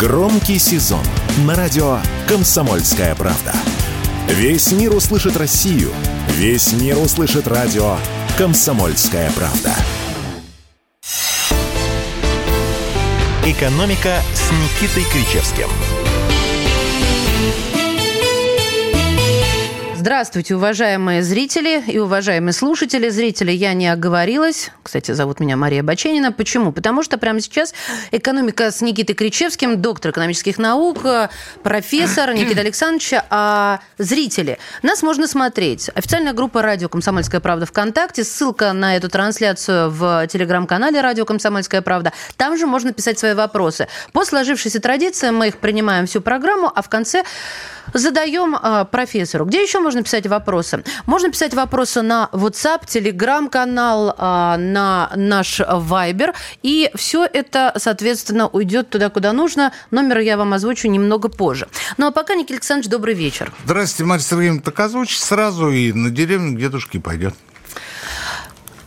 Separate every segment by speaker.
Speaker 1: Громкий сезон на радио «Комсомольская правда». Весь мир услышит Россию. Весь мир услышит радио «Комсомольская правда». «Экономика» с Никитой Кричевским –
Speaker 2: Здравствуйте, уважаемые зрители и уважаемые слушатели. Зрители, я не оговорилась. Кстати, зовут меня Мария Баченина. Почему? Потому что прямо сейчас экономика с Никитой Кричевским, доктор экономических наук, профессор Никита Александрович. А зрители, нас можно смотреть. Официальная группа «Радио Комсомольская правда» ВКонтакте. Ссылка на эту трансляцию в телеграм-канале «Радио Комсомольская правда». Там же можно писать свои вопросы. По сложившейся традиции мы их принимаем всю программу, а в конце задаем э, профессору. Где еще можно писать вопросы? Можно писать вопросы на WhatsApp, телеграм-канал, э, на наш Viber. И все это, соответственно, уйдет туда, куда нужно. Номер я вам озвучу немного позже. Ну а пока, Никита Александрович, добрый вечер.
Speaker 3: Здравствуйте, Марья Сергеевна. Так озвучь сразу и на деревню к дедушке пойдет.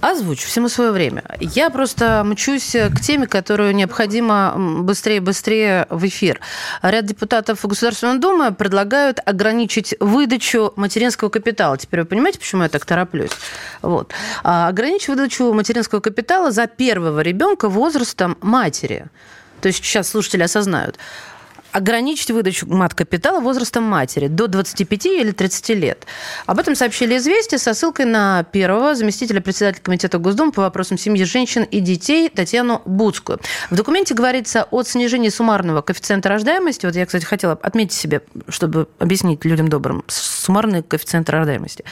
Speaker 2: Озвучу всему свое время. Я просто мчусь к теме, которую необходимо быстрее и быстрее в эфир. Ряд депутатов Государственной Думы предлагают ограничить выдачу материнского капитала. Теперь вы понимаете, почему я так тороплюсь? Вот. А, ограничить выдачу материнского капитала за первого ребенка возрастом матери. То есть сейчас слушатели осознают ограничить выдачу мат-капитала возрастом матери до 25 или 30 лет. Об этом сообщили «Известия» со ссылкой на первого заместителя председателя Комитета Госдумы по вопросам семьи, женщин и детей Татьяну Буцкую. В документе говорится о снижении суммарного коэффициента рождаемости. Вот я, кстати, хотела отметить себе, чтобы объяснить людям добрым, суммарный коэффициент рождаемости.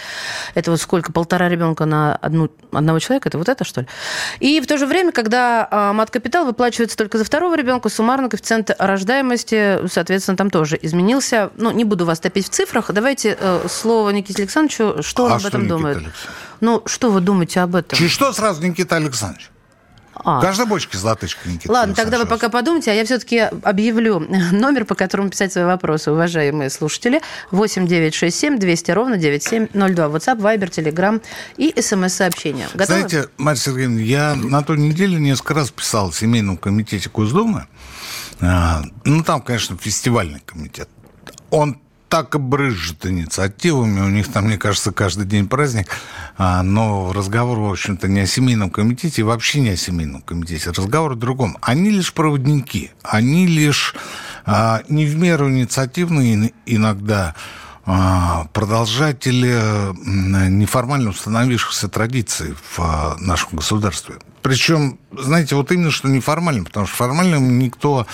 Speaker 2: Это вот сколько, полтора ребенка на одну, одного человека? Это вот это, что ли? И в то же время, когда а, мат-капитал выплачивается только за второго ребенка, суммарный коэффициент рождаемости соответственно, там тоже изменился. Ну, не буду вас топить в цифрах. Давайте э, слово Никите Александровичу. Что он а об этом что, думает? Ну, что вы думаете об этом?
Speaker 3: Чуть что сразу Никита Александрович? А. Каждой бочке золотышко, Никита.
Speaker 2: Ладно, тогда вы пока подумайте, а я все-таки объявлю номер, по которому писать свои вопросы, уважаемые слушатели. 8 9 6 7 200 ровно 9702. WhatsApp, Viber, Telegram и смс-сообщения.
Speaker 3: Готовы? Знаете, Марья Сергеевна, я на той неделе несколько раз писал в Семейном комитете Госдумы, ну, там, конечно, фестивальный комитет. Он так и брызжет инициативами. У них там, мне кажется, каждый день праздник. А, но разговор, в общем-то, не о семейном комитете, вообще не о семейном комитете. Разговор о другом. Они лишь проводники. Они лишь а, не в меру инициативные иногда продолжатели неформально установившихся традиций в нашем государстве. Причем, знаете, вот именно что неформально, потому что формально никто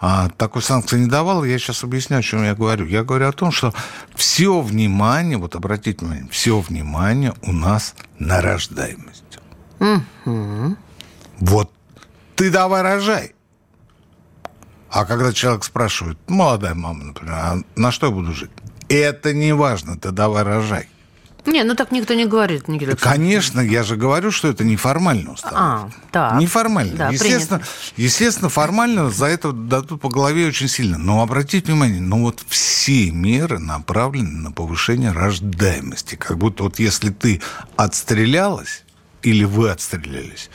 Speaker 3: а, такой санкции не давал. Я сейчас объясню, о чем я говорю. Я говорю о том, что все внимание, вот обратите внимание, все внимание у нас на рождаемость. Угу. Вот ты давай рожай. А когда человек спрашивает, молодая мама, например, а на что я буду жить? Это не важно, ты давай рожай.
Speaker 2: Не, ну так никто не говорит, Никита
Speaker 3: Конечно, я же говорю, что это неформально установлено. А, так. Неформально. Да, естественно, естественно, формально за это дадут по голове очень сильно. Но обратите внимание, ну вот все меры направлены на повышение рождаемости. Как будто вот если ты отстрелялась, или вы отстрелялись,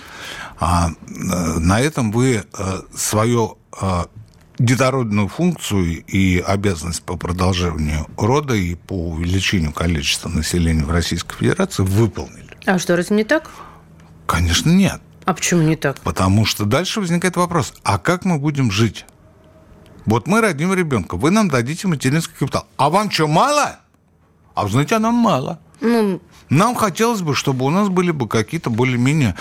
Speaker 3: а, э, на этом вы а, свое а, детородную функцию и обязанность по продолжению рода и по увеличению количества населения в Российской Федерации выполнили.
Speaker 2: А что, разве не так?
Speaker 3: Конечно, нет.
Speaker 2: А почему не так?
Speaker 3: Потому что дальше возникает вопрос, а как мы будем жить? Вот мы родим ребенка, вы нам дадите материнский капитал. А вам что, мало? А вы знаете, а нам мало. Ну, нам хотелось бы, чтобы у нас были бы какие-то более-менее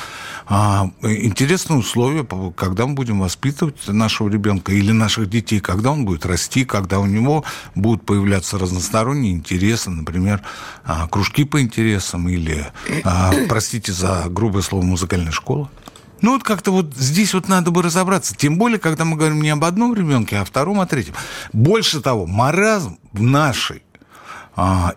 Speaker 3: а, интересные условия, когда мы будем воспитывать нашего ребенка или наших детей, когда он будет расти, когда у него будут появляться разносторонние интересы, например, а, кружки по интересам или, а, простите за грубое слово, музыкальная школа. Ну вот как-то вот здесь вот надо бы разобраться. Тем более, когда мы говорим не об одном ребенке, а о втором, о третьем. Больше того, маразм в нашей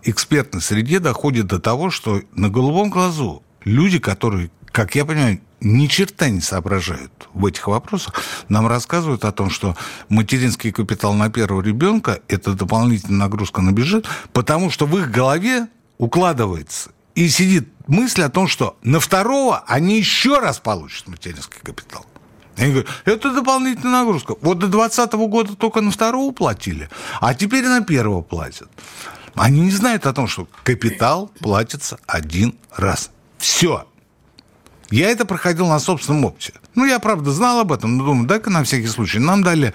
Speaker 3: экспертной среде доходит до того, что на голубом глазу люди, которые, как я понимаю, ни черта не соображают в этих вопросах, нам рассказывают о том, что материнский капитал на первого ребенка – это дополнительная нагрузка на бюджет, потому что в их голове укладывается и сидит мысль о том, что на второго они еще раз получат материнский капитал. Они говорят, это дополнительная нагрузка. Вот до 2020 года только на второго платили, а теперь на первого платят. Они не знают о том, что капитал платится один раз. Все. Я это проходил на собственном опыте. Ну, я, правда, знал об этом, но думаю, дай-ка на всякий случай. Нам дали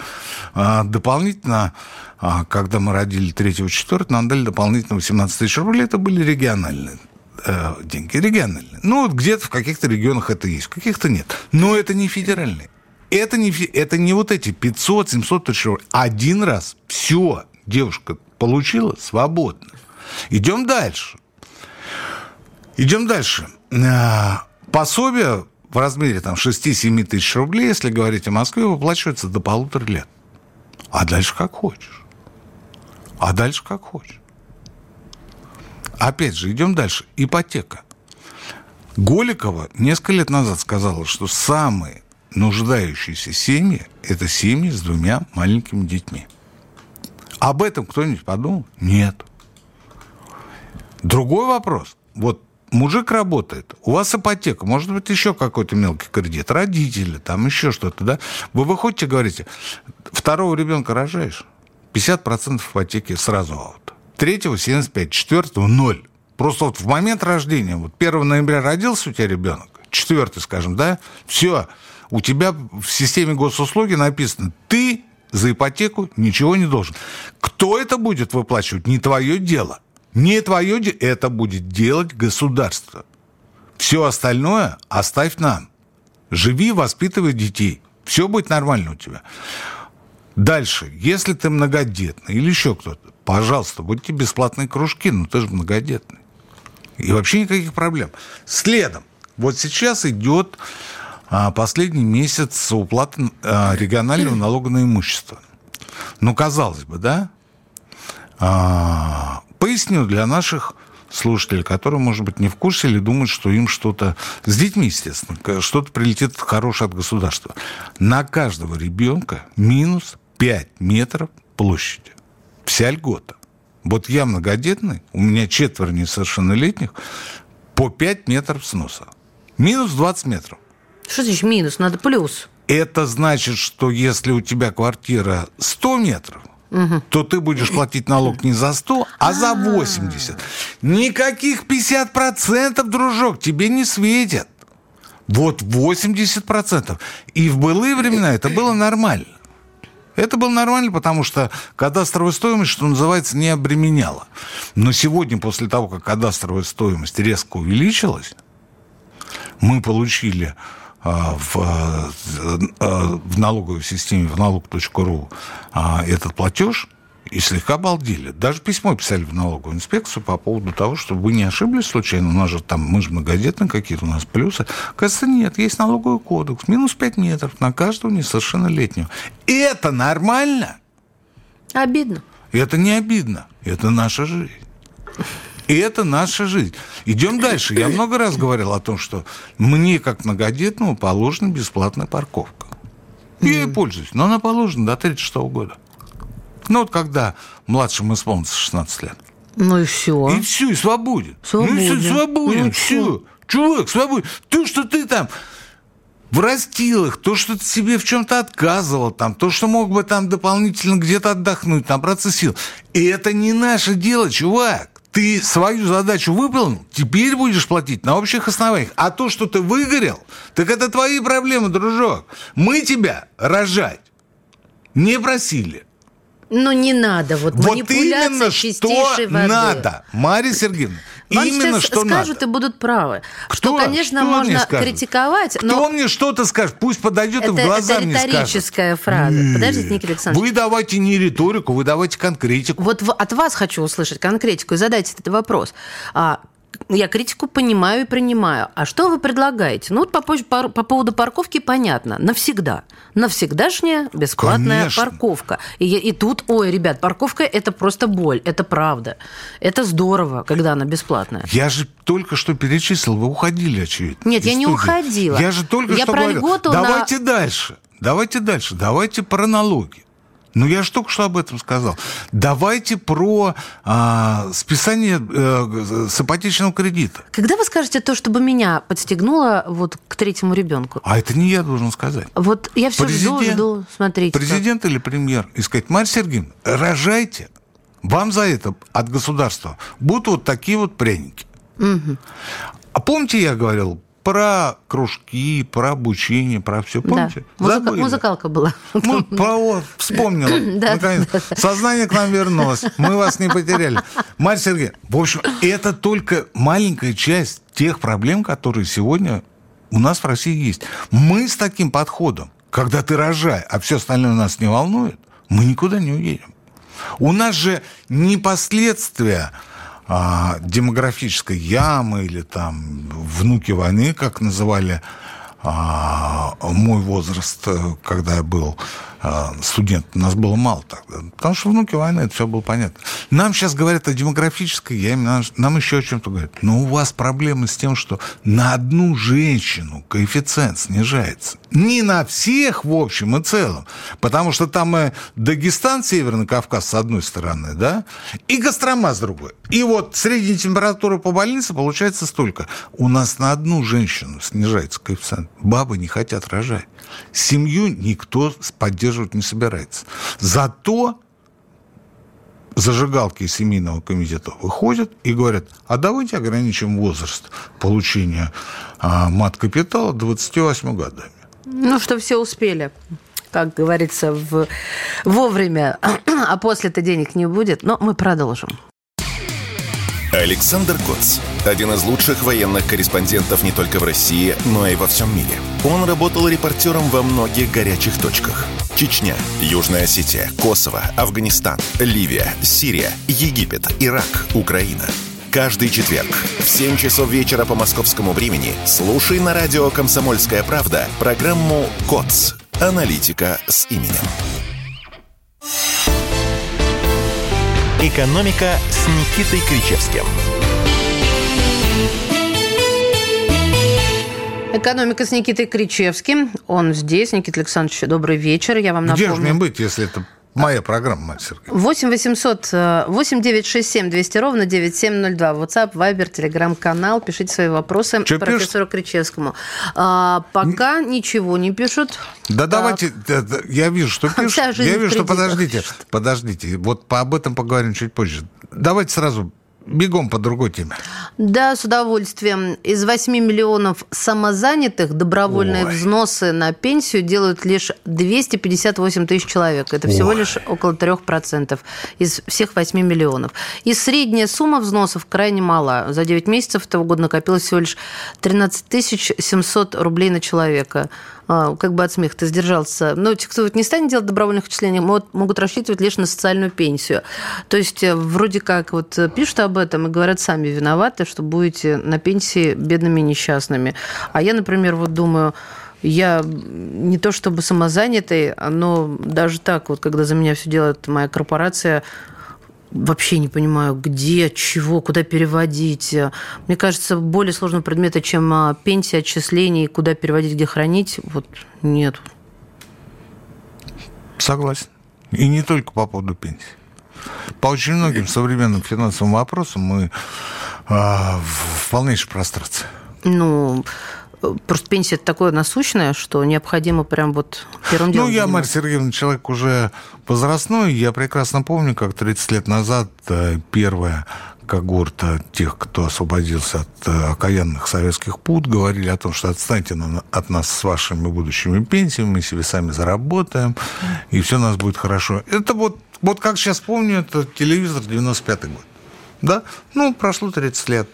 Speaker 3: а, дополнительно, а, когда мы родили третьего, четвертого, нам дали дополнительно 18 тысяч рублей. Это были региональные э, деньги, региональные. Ну, вот где-то в каких-то регионах это есть, в каких-то нет. Но это не федеральные. Это не, это не вот эти 500-700 тысяч рублей. Один раз все, девушка получила свободно. Идем дальше. Идем дальше. А, пособие в размере там, 6-7 тысяч рублей, если говорить о Москве, выплачивается до полутора лет. А дальше как хочешь. А дальше как хочешь. Опять же, идем дальше. Ипотека. Голикова несколько лет назад сказала, что самые нуждающиеся семьи – это семьи с двумя маленькими детьми. Об этом кто-нибудь подумал? Нет. Другой вопрос. Вот мужик работает, у вас ипотека, может быть, еще какой-то мелкий кредит, родители, там еще что-то, да? Вы выходите, говорите, второго ребенка рожаешь, 50% ипотеки сразу аут. Третьего 75, четвертого ноль. Просто вот в момент рождения, вот 1 ноября родился у тебя ребенок, четвертый, скажем, да, все, у тебя в системе госуслуги написано, ты за ипотеку ничего не должен. Кто это будет выплачивать, не твое дело. Не твое дело, это будет делать государство. Все остальное оставь нам. Живи, воспитывай детей. Все будет нормально у тебя. Дальше, если ты многодетный или еще кто-то, пожалуйста, будьте бесплатные кружки, но ты же многодетный. И вообще никаких проблем. Следом. Вот сейчас идет последний месяц уплаты а, регионального налога на имущество. Ну, казалось бы, да? А, поясню для наших слушателей, которые, может быть, не в курсе или думают, что им что-то... С детьми, естественно, что-то прилетит хорошее от государства. На каждого ребенка минус 5 метров площади. Вся льгота. Вот я многодетный, у меня четверо несовершеннолетних, по 5 метров сноса. Минус 20 метров.
Speaker 2: Что значит минус? Надо плюс.
Speaker 3: Это значит, что если у тебя квартира 100 метров, угу. то ты будешь платить налог не за 100, а за 80. А. Никаких 50%, дружок, тебе не светят. Вот 80%. И в былые времена это было нормально. Это было нормально, потому что кадастровая стоимость, что называется, не обременяла. Но сегодня, после того, как кадастровая стоимость резко увеличилась, мы получили в, а, в налоговой системе, в налог.ру а, этот платеж, и слегка обалдели. Даже письмо писали в налоговую инспекцию по поводу того, чтобы вы не ошиблись случайно. У нас же там, мы же многодетные какие-то, у нас плюсы. Кажется, нет, есть налоговый кодекс. Минус 5 метров на каждого несовершеннолетнего. И это нормально?
Speaker 2: Обидно.
Speaker 3: Это не обидно. Это наша жизнь. И это наша жизнь. Идем дальше. Я много раз говорил о том, что мне, как многодетному, положена бесплатная парковка. Я ей пользуюсь, но она положена до 36 года. Ну вот когда младшему исполнится 16 лет.
Speaker 2: Ну и все.
Speaker 3: И все, и свободен. свободен. Ну и все, свободен, ну, все. Чувак, свободен. То, что ты там врастил их, то, что ты себе в чем-то отказывал, там, то, что мог бы там дополнительно где-то отдохнуть, набраться сил. И это не наше дело, чувак ты свою задачу выполнил, теперь будешь платить на общих основаниях. А то, что ты выгорел, так это твои проблемы, дружок. Мы тебя рожать не просили.
Speaker 2: Ну, не надо. Вот,
Speaker 3: вот именно что воды. надо, Мария Сергеевна.
Speaker 2: Вам Именно что скажут надо. и будут правы. Кто? Что, конечно, что можно критиковать,
Speaker 3: но... Кто мне что-то скажет? Пусть подойдет это, и в глаза
Speaker 2: это
Speaker 3: мне скажет.
Speaker 2: Это риторическая фраза. Нет. Подождите, Никита Александрович.
Speaker 3: Вы давайте не риторику, вы давайте конкретику.
Speaker 2: Вот от вас хочу услышать конкретику и задайте этот вопрос. А я критику понимаю и принимаю. А что вы предлагаете? Ну, вот по, по, по поводу парковки понятно. Навсегда. Навсегдашняя бесплатная Конечно. парковка. И, и тут, ой, ребят, парковка – это просто боль. Это правда. Это здорово, когда она бесплатная.
Speaker 3: Я же только что перечислил, вы уходили, очевидно.
Speaker 2: Нет, я студии. не уходила.
Speaker 3: Я же только
Speaker 2: я
Speaker 3: что
Speaker 2: про
Speaker 3: говорил. Давайте на... дальше. Давайте дальше. Давайте про налоги. Ну, я же только что об этом сказал. Давайте про а, списание э, с ипотечного кредита.
Speaker 2: Когда вы скажете то, чтобы меня подстегнуло вот к третьему ребенку?
Speaker 3: А это не я должен сказать.
Speaker 2: Вот я все
Speaker 3: Президент,
Speaker 2: жду, жду, смотрите.
Speaker 3: Президент как. или премьер и сказать, Марья Сергеевна, рожайте. Вам за это от государства будут вот такие вот пряники. Угу. А помните, я говорил про кружки, про обучение, про все. Помните?
Speaker 2: Да. Музыка, музыкалка была.
Speaker 3: Ну, про, вспомнила. Да, Наконец. Да, да. Сознание к нам вернулось. Мы вас не потеряли. Марья Сергеевна, в общем, это только маленькая часть тех проблем, которые сегодня у нас в России есть. Мы с таким подходом, когда ты рожай, а все остальное нас не волнует, мы никуда не уедем. У нас же не последствия а, демографической ямы или там внуки войны, как называли а, мой возраст, когда я был студент, нас было мало тогда. Потому что внуки войны, это все было понятно. Нам сейчас говорят о демографической яме, нам еще о чем-то говорят. Но у вас проблемы с тем, что на одну женщину коэффициент снижается. Не на всех, в общем и целом. Потому что там и Дагестан, Северный Кавказ с одной стороны, да, и Кострома с другой. И вот средняя температура по больнице получается столько. У нас на одну женщину снижается коэффициент. Бабы не хотят рожать. Семью никто поддерживать не собирается. Зато зажигалки из семейного комитета выходят и говорят, а давайте ограничим возраст получения а, мат-капитала 28 годами.
Speaker 2: Ну, что все успели как говорится, в, вовремя, а после-то денег не будет. Но мы продолжим.
Speaker 1: Александр Коц. Один из лучших военных корреспондентов не только в России, но и во всем мире. Он работал репортером во многих горячих точках. Чечня, Южная Осетия, Косово, Афганистан, Ливия, Сирия, Египет, Ирак, Украина. Каждый четверг в 7 часов вечера по московскому времени слушай на радио «Комсомольская правда» программу «КОЦ. Аналитика с именем».
Speaker 4: «Экономика» с Никитой Кричевским.
Speaker 2: Экономика с Никитой Кричевским. Он здесь. Никита Александрович, добрый вечер. Я вам напомню.
Speaker 3: Где же мне быть, если это Моя программа, Марья Сергеевна.
Speaker 2: 8 800 8 967 200 ровно 9702. WhatsApp, Viber, Telegram-канал. Пишите свои вопросы Что профессору пишут? Кричевскому. А, пока ничего не пишут.
Speaker 3: Да а, давайте, я вижу, что пишут. Я вижу, что подождите, подождите. Вот об этом поговорим чуть позже. Давайте сразу бегом по другой теме.
Speaker 2: Да, с удовольствием. Из 8 миллионов самозанятых добровольные Ой. взносы на пенсию делают лишь 258 тысяч человек. Это всего Ой. лишь около 3% из всех 8 миллионов. И средняя сумма взносов крайне мала. За 9 месяцев этого года накопилось всего лишь 13 700 рублей на человека. А, как бы от смеха ты сдержался. Но те, кто вот не станет делать добровольных вычислений, могут рассчитывать лишь на социальную пенсию. То есть э, вроде как вот пишут об этом и говорят, сами виноваты, что будете на пенсии бедными и несчастными. А я, например, вот думаю, я не то чтобы самозанятый, но даже так, вот когда за меня все делает моя корпорация, вообще не понимаю, где, чего, куда переводить. Мне кажется, более сложного предмета, чем а, пенсия, отчисления, куда переводить, где хранить, вот нет.
Speaker 3: Согласен. И не только по поводу пенсии. По очень многим современным финансовым вопросам мы а, в полнейшей прострации.
Speaker 2: Ну, Просто пенсия это такое насущное, что необходимо прям вот первым делом...
Speaker 3: Ну, я, Марья Сергеевна, человек уже возрастной. Я прекрасно помню, как 30 лет назад э, первая когорта тех, кто освободился от э, окаянных советских пут, говорили о том, что отстаньте от нас с вашими будущими пенсиями, мы себе сами заработаем, и все у нас будет хорошо. Это вот, вот как сейчас помню, это телевизор 95-й год. Да? Ну, прошло 30 лет.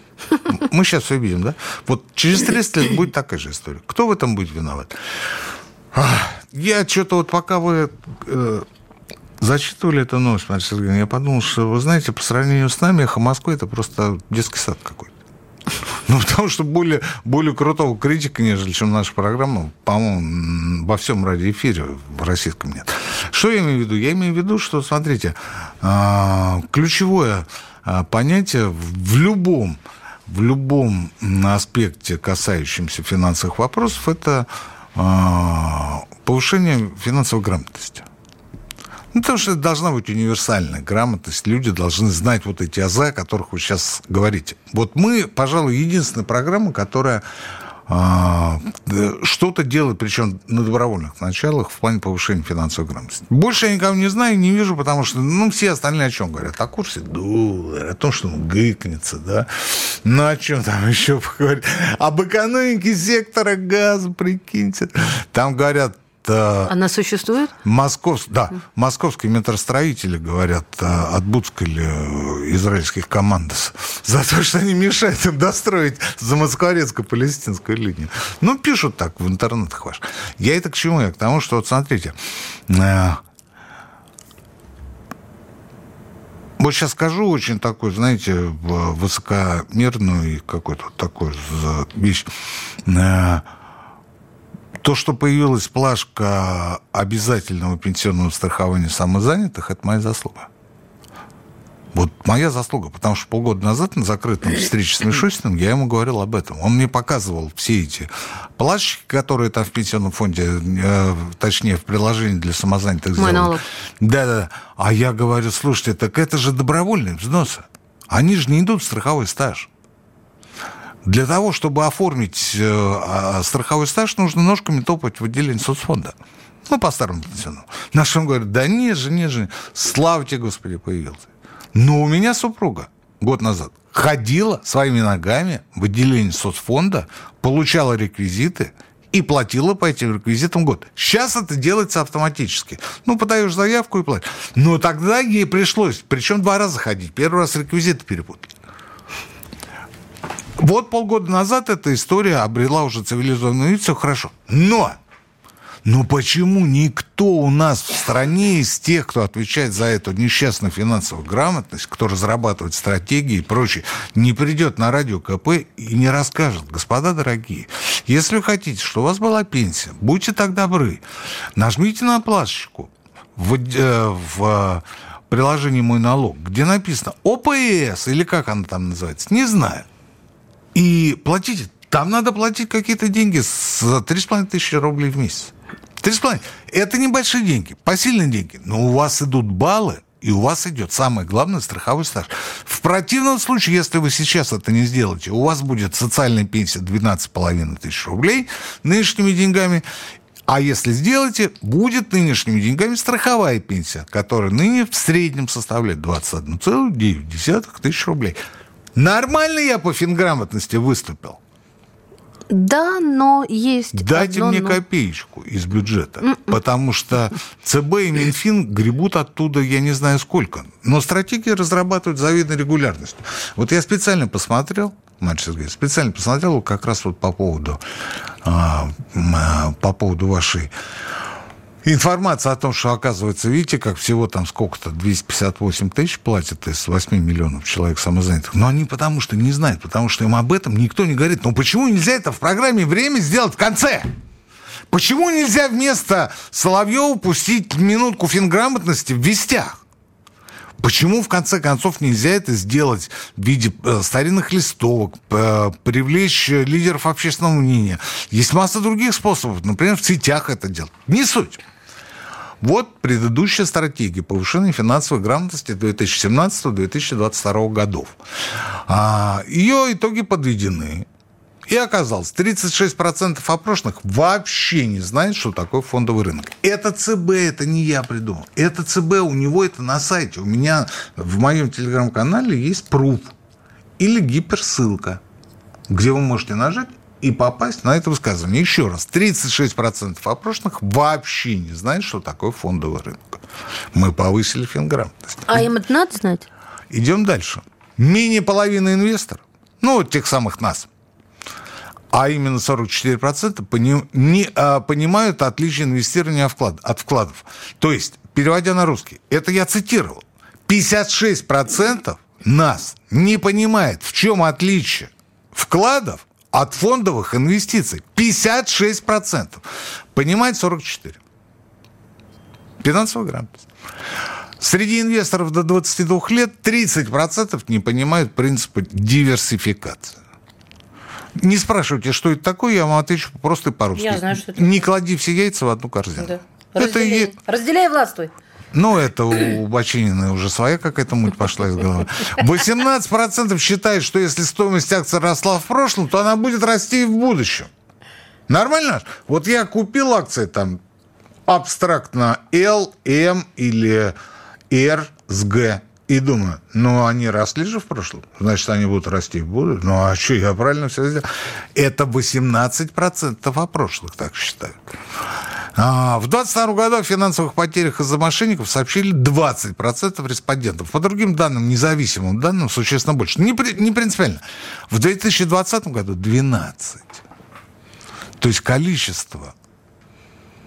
Speaker 3: Мы сейчас все видим, да? Вот через 30 лет будет такая же история. Кто в этом будет виноват? Я что-то вот пока вы э, зачитывали эту новость, Мария Сергеевна, я подумал, что, вы знаете, по сравнению с нами, «Эхо Москвы» это просто детский сад какой-то. Ну, потому что более, более крутого критика, нежели чем наша программа, по-моему, во всем радиоэфире в российском нет. Что я имею в виду? Я имею в виду, что, смотрите, а, ключевое а, понятие в любом в любом аспекте, касающемся финансовых вопросов, это а, повышение финансовой грамотности. Ну, потому что это должна быть универсальная грамотность. Люди должны знать вот эти азы, о которых вы сейчас говорите. Вот мы, пожалуй, единственная программа, которая а, что-то делает, причем на добровольных началах, в плане повышения финансовой грамотности. Больше я никого не знаю, не вижу, потому что, ну, все остальные о чем говорят? О курсе доллара, о том, что он гыкнется, да? Ну, о чем там еще поговорить? Об экономике сектора газа, прикиньте. Там говорят
Speaker 2: Э, Она существует?
Speaker 3: Москов, да, московские метростроители говорят э, от Буцкаля э, израильских командос за то, что они мешают им достроить замоскворецко-палестинскую линию. Ну, пишут так в интернетах ваш. Я это к чему? Я к тому, что, вот смотрите, вот сейчас скажу очень такой, знаете, высокомерную и какой-то такой вещь то, что появилась плашка обязательного пенсионного страхования самозанятых, это моя заслуга. Вот моя заслуга, потому что полгода назад на закрытом встрече с Мишустиным я ему говорил об этом. Он мне показывал все эти плашки, которые там в пенсионном фонде, э, точнее, в приложении для самозанятых
Speaker 2: Мой налог.
Speaker 3: Да-да. А я говорю, слушайте, так это же добровольные взносы. Они же не идут в страховой стаж. Для того, чтобы оформить э, а, страховой стаж, нужно ножками топать в отделение соцфонда. Ну, по старому пенсионному. Наш он говорит, да нет же, нет же, слава тебе, Господи, появился. Но у меня супруга год назад ходила своими ногами в отделение соцфонда, получала реквизиты и платила по этим реквизитам год. Сейчас это делается автоматически. Ну, подаешь заявку и платишь. Но тогда ей пришлось, причем два раза ходить. Первый раз реквизиты перепутали. Вот полгода назад эта история обрела уже цивилизованную все хорошо. Но но почему никто у нас в стране из тех, кто отвечает за эту несчастную финансовую грамотность, кто разрабатывает стратегии и прочее, не придет на радио КП и не расскажет, господа дорогие, если вы хотите, чтобы у вас была пенсия, будьте так добры, нажмите на плашечку в, э, в приложении «Мой налог», где написано ОПС, или как она там называется, не знаю. И платите. Там надо платить какие-то деньги с 3,5 тысячи рублей в месяц. 3,5. Это небольшие деньги, посильные деньги. Но у вас идут баллы, и у вас идет самое главное страховой стаж. В противном случае, если вы сейчас это не сделаете, у вас будет социальная пенсия 12,5 тысяч рублей нынешними деньгами, а если сделаете, будет нынешними деньгами страховая пенсия, которая ныне в среднем составляет 21,9 тысяч рублей. Нормально я по финграмотности выступил?
Speaker 2: Да, но есть.
Speaker 3: Дайте
Speaker 2: одно,
Speaker 3: мне
Speaker 2: но...
Speaker 3: копеечку из бюджета, Mm-mm. потому что ЦБ и Минфин гребут оттуда я не знаю сколько. Но стратегии разрабатывают завидной регулярностью. Вот я специально посмотрел, Марья Сергеевна, специально посмотрел как раз вот по поводу, а, а, по поводу вашей Информация о том, что, оказывается, видите, как всего там сколько-то, 258 тысяч платят из 8 миллионов человек самозанятых. Но они потому что не знают, потому что им об этом никто не говорит. Но почему нельзя это в программе «Время» сделать в конце? Почему нельзя вместо Соловьева пустить минутку финграмотности в вестях? Почему, в конце концов, нельзя это сделать в виде э, старинных листовок, э, привлечь лидеров общественного мнения? Есть масса других способов, например, в сетях это делать. Не суть. Вот предыдущая стратегия повышения финансовой грамотности 2017-2022 годов. А, ее итоги подведены. И оказалось, 36% опрошенных вообще не знают, что такое фондовый рынок. Это ЦБ, это не я придумал. Это ЦБ, у него это на сайте. У меня в моем телеграм-канале есть пруф или гиперссылка, где вы можете нажать и попасть на это высказывание. Еще раз, 36% опрошенных вообще не знают, что такое фондовый рынок. Мы повысили финграмотность.
Speaker 2: А им это надо знать?
Speaker 3: Идем дальше. Менее половины инвесторов, ну, тех самых нас, а именно 44% пони, не, а, понимают отличие инвестирования вклад, от вкладов. То есть, переводя на русский, это я цитировал, 56% нас не понимает, в чем отличие вкладов от фондовых инвестиций. 56%. Понимает 44%. Финансовая грамотность. Среди инвесторов до 22 лет 30% не понимают принципа диверсификации. Не спрашивайте, что это такое, я вам отвечу просто по-русски.
Speaker 2: Я знаю, что это
Speaker 3: Не клади все яйца в одну корзину. Да.
Speaker 2: Разделяй. Это... Разделяй властвуй.
Speaker 3: Ну, это у Бочинина уже своя какая-то муть пошла из головы. 18% считают, что если стоимость акций росла в прошлом, то она будет расти и в будущем. Нормально? Вот я купил акции там абстрактно L, M или R с G. И думаю, ну, они росли же в прошлом, значит, они будут расти в будущем. Ну, а что, я правильно все сделал? Это 18% о прошлых, так считают. А, в 2022 году о финансовых потерях из-за мошенников сообщили 20% респондентов. По другим данным, независимым данным, существенно больше. Не, не принципиально. В 2020 году 12. То есть количество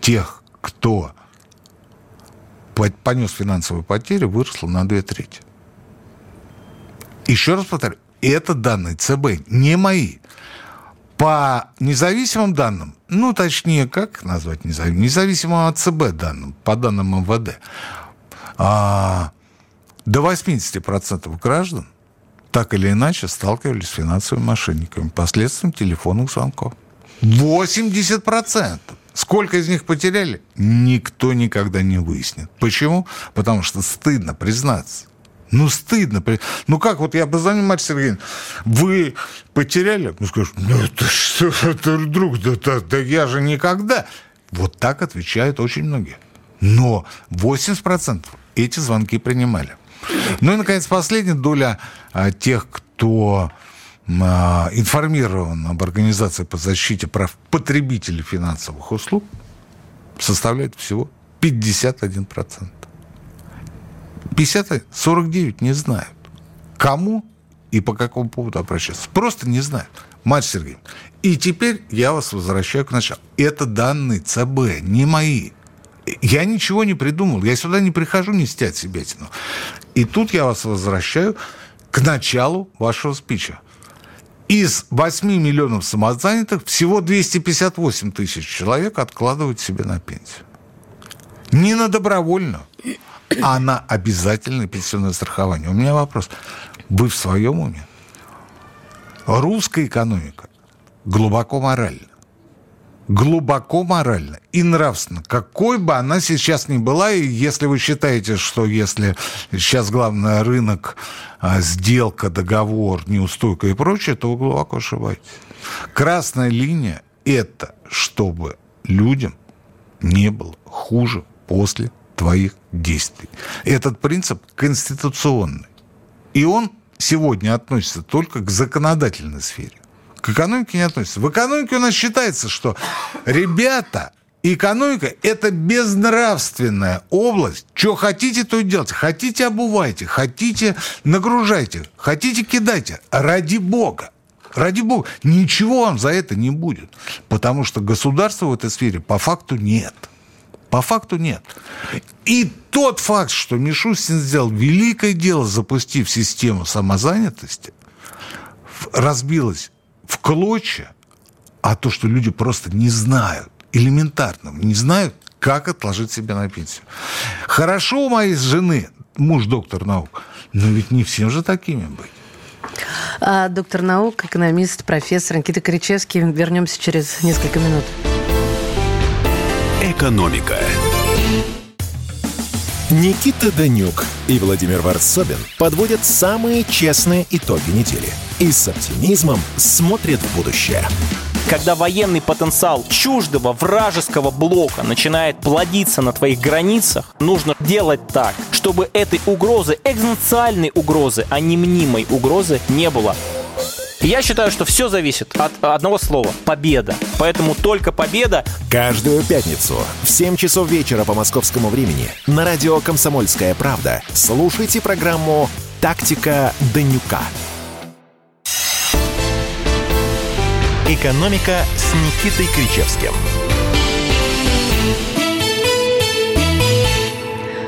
Speaker 3: тех, кто понес финансовые потери, выросло на две трети. Еще раз повторю, это данные ЦБ, не мои. По независимым данным, ну, точнее, как назвать независимым? Независимым от ЦБ данным, по данным МВД, а, до 80% граждан так или иначе сталкивались с финансовыми мошенниками, последствием телефонных звонков. 80%. Сколько из них потеряли? Никто никогда не выяснит. Почему? Потому что стыдно признаться. Ну, стыдно. Ну, как вот я позвоню Марье Сергеевне, вы потеряли? Ну, скажешь, ну, это что, это друг, да, да, да я же никогда. Вот так отвечают очень многие. Но 80% эти звонки принимали. Ну и, наконец, последняя доля а, тех, кто а, информирован об организации по защите прав потребителей финансовых услуг, составляет всего 51%. 50, 49 не знают. Кому и по какому поводу обращаться. Просто не знают. Мать Сергеевна. И теперь я вас возвращаю к началу. Это данные ЦБ, не мои. Я ничего не придумал. Я сюда не прихожу нести от себя тяну. И тут я вас возвращаю к началу вашего спича. Из 8 миллионов самозанятых всего 258 тысяч человек откладывают себе на пенсию. Не на добровольную, а на обязательное пенсионное страхование. У меня вопрос. Вы в своем уме? Русская экономика глубоко моральна глубоко морально и нравственно, какой бы она сейчас ни была, и если вы считаете, что если сейчас главное рынок, а, сделка, договор, неустойка и прочее, то вы глубоко ошибаетесь. Красная линия – это чтобы людям не было хуже после твоих действий. Этот принцип конституционный. И он сегодня относится только к законодательной сфере к экономике не относится. В экономике у нас считается, что ребята, экономика – это безнравственная область. Что хотите, то и делайте. Хотите – обувайте, хотите – нагружайте, хотите – кидайте. Ради бога. Ради бога. Ничего вам за это не будет. Потому что государства в этой сфере по факту нет. По факту нет. И тот факт, что Мишустин сделал великое дело, запустив систему самозанятости, разбилась в клочья, а то, что люди просто не знают, элементарно, не знают, как отложить себя на пенсию. Хорошо у моей жены муж доктор наук, но ведь не всем же такими быть.
Speaker 2: А, доктор наук, экономист, профессор Никита Кричевский. Вернемся через несколько минут.
Speaker 4: Экономика. Никита Данюк и Владимир Варсобин подводят самые честные итоги недели и с оптимизмом смотрят в будущее.
Speaker 5: Когда военный потенциал чуждого вражеского блока начинает плодиться на твоих границах, нужно делать так, чтобы этой угрозы, экзистенциальной угрозы, а не мнимой угрозы не было. Я считаю, что все зависит от одного слова – победа. Поэтому только победа.
Speaker 4: Каждую пятницу в 7 часов вечера по московскому времени на радио «Комсомольская правда» слушайте программу «Тактика Данюка». «Экономика» с Никитой Кричевским –